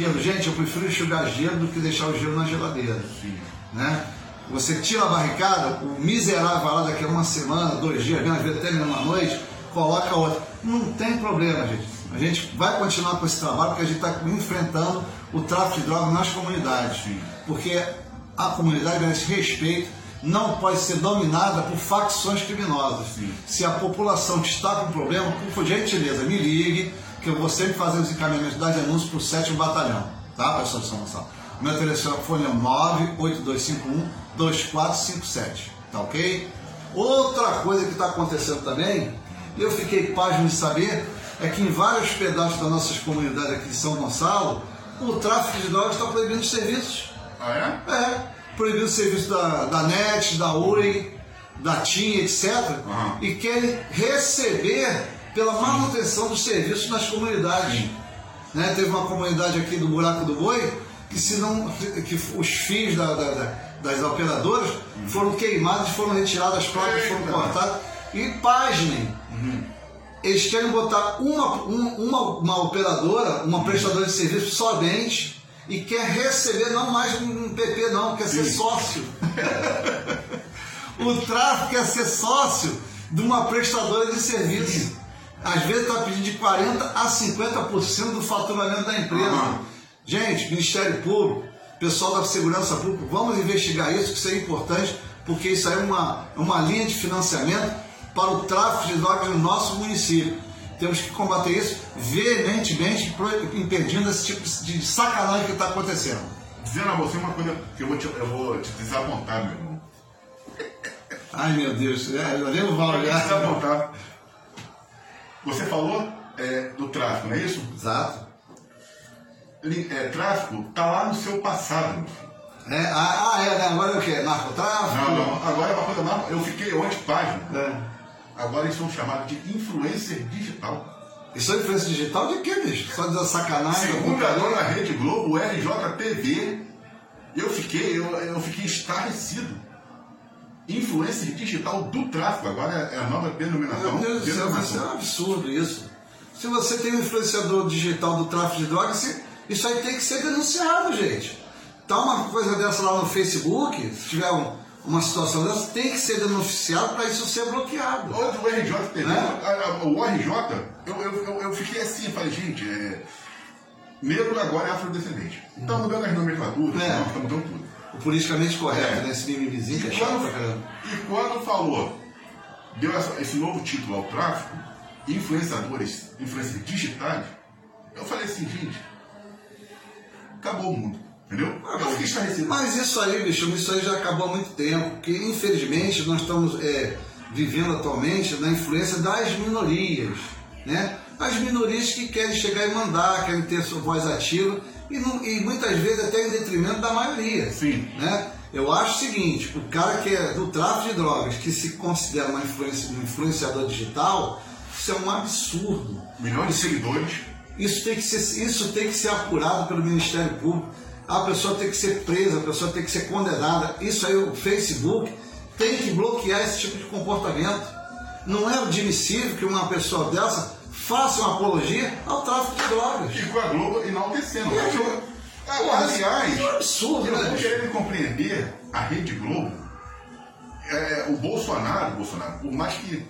gelo. Gente, eu prefiro enxugar gelo do que deixar o gelo na geladeira. Sim. Né? Você tira a barricada, o miserável vai lá daqui a uma semana, dois dias, às vezes até mesmo uma noite, coloca outra. Não tem problema, gente. A gente vai continuar com esse trabalho porque a gente está enfrentando o tráfico de drogas nas comunidades. Porque a comunidade merece respeito, não pode ser dominada por facções criminosas. Sim. Se a população está com problema, por gentileza, me ligue, que eu vou sempre fazer os encaminhamentos da denúncia para o 7 Batalhão, tá, pessoal de São Gonçalo? Meu telefone é 98251-2457, tá ok? Outra coisa que está acontecendo também, eu fiquei pasmo de saber, é que em vários pedaços das nossas comunidades aqui de São Gonçalo, o tráfico de drogas está proibindo os serviços. Ah, é? É, proibido o serviço da, da NET, da URI, da TIM, etc. Aham. E querem receber pela manutenção dos serviços nas comunidades. Né? Teve uma comunidade aqui do Buraco do Boi que se não que os fios da- da- da- das operadoras foram queimados, foram retiradas as placas, foram cortadas. E pasmem, eles querem botar uma, um- uma, uma operadora, uma prestadora de serviço somente e quer receber não mais um PP não, quer ser Sim. sócio. o tráfico quer ser sócio de uma prestadora de serviço. Às vezes está pedindo de 40% a 50% do faturamento da empresa. Aham. Gente, Ministério Público, pessoal da Segurança Pública, vamos investigar isso, que isso é importante, porque isso aí é uma, é uma linha de financiamento para o tráfico de drogas no nosso município. Temos que combater isso veementemente, impedindo esse tipo de sacanagem que está acontecendo. Dizendo a você uma coisa que eu vou te, eu vou te desapontar, meu irmão. Ai meu Deus, é, eu nem vou olhar. desapontar. Você falou é, do tráfico, não é isso? Exato. É, tráfico tá lá no seu passado. É, ah, ah, é, né? agora é o quê? Narcotráfico? Não, não. Agora é uma coisa nova. Eu fiquei ontem página. É. Agora eles são chamados de influencer digital. Isso é influência digital de quê, bicho? Só de sacanagem? Segundo a Rede Globo, RJTV, eu fiquei, eu, eu fiquei estarrecido. Influencer digital do tráfico, agora é a nova denominação. Meu Deus do céu, é um absurdo isso. Se você tem um influenciador digital do tráfico de drogas, isso aí tem que ser denunciado, gente. Tá uma coisa dessa lá no Facebook, se tiver um- uma situação dessa, tem que ser denunciado para isso ser bloqueado. Hoje o RJTV, Né? o RJ, eu, eu, eu, eu fiquei assim, falei, gente, é, negro agora é afrodescendente. Está mudando as nomenclaturas, É. está mudando tudo. O politicamente correto, É. né? Esse mimizinho que é E chato quando, pra caramba. e quando falou, deu essa- esse novo título ao tráfico, influenciadores, influencers digitais, eu falei assim, gente, acabou o mundo, entendeu? Eu fiquei estarrecido. Mas isso aí, bicho, isso aí já acabou há muito tempo, porque infelizmente nós estamos é, vivendo atualmente na influência das minorias, né? As minorias que querem chegar e mandar, querem ter sua voz ativa e, não- e muitas vezes até em detrimento da maioria. Sim. Né? Eu acho o seguinte, o cara que é do tráfico de drogas, que se considera uma influência, um influenciador digital, isso é um absurdo. Milhões de seguidores, Isso tem, que ser, isso tem que ser apurado pelo Ministério Público. A pessoa tem que ser presa, a pessoa tem que ser condenada. Isso aí, o Facebook tem que bloquear esse tipo de comportamento. Não é admissível que uma pessoa dessa faça uma apologia ao tráfico de drogas. e com a Globo enaltecendo. É, Eu- Pô, aliás, isso é um absurdo, eu né? vou bicho? querendo compreender a Rede Globo, é, o Bolsonaro, Bolsonaro, por mais que.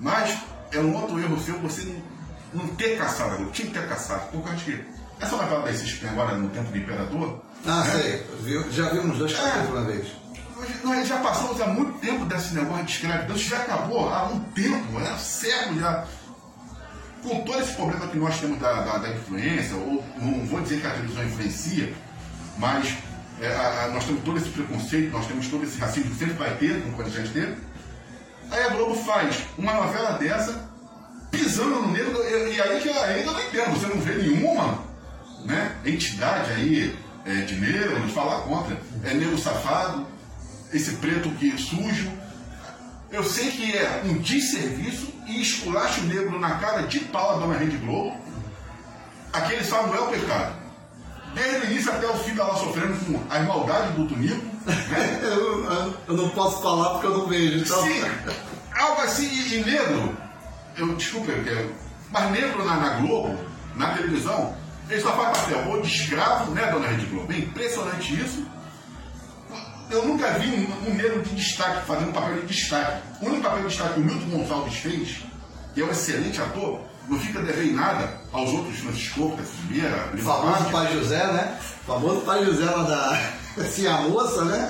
Mas é um outro erro seu você não, não ter caçado a Globo. Tinha que ter caçado. Porque eu acho que essa novela da tem agora no tempo do Imperador. Ah, né? sei. Viu? Já vi uns dois É. capítulos uma vez. Nós já passamos há muito tempo desse negócio de escravidão, isso já acabou há um tempo, é século já. Com todo esse problema que nós temos da, da, da influência, ou não vou dizer que a televisão influencia, mas é, a- a- nós temos todo esse preconceito, nós temos todo esse racismo que sempre vai ter, como a gente teve. Aí a Globo faz uma novela dessa, pisando no negro, e, e aí que ainda não entendo, você não vê nenhuma né, entidade aí é, de negro de falar contra. É negro safado, esse preto que sujo. Eu sei que é um desserviço e esculacha o negro na cara de pau a dona Rede Globo. Aquele Samuel Pecado. Desde o início até o fim, tá lá sofrendo com as maldades do Tunico. Né? Eu, eu- eu não posso falar porque eu não vejo. Então... Sim, algo assim, e, e negro, eu desculpa, eu quero, mas negro na, na Globo, na televisão, Ele só faz papel ou de escravo, né, dona Rede Globo? É impressionante isso. Eu nunca vi um, um negro de destaque fazendo papel de destaque. O único papel de destaque que o Milton Gonçalves fez, que é um excelente ator, não fica devendo nada aos outros Francisco, O famoso pai José, né? O famoso pai José lá da. Assim, a moça, né?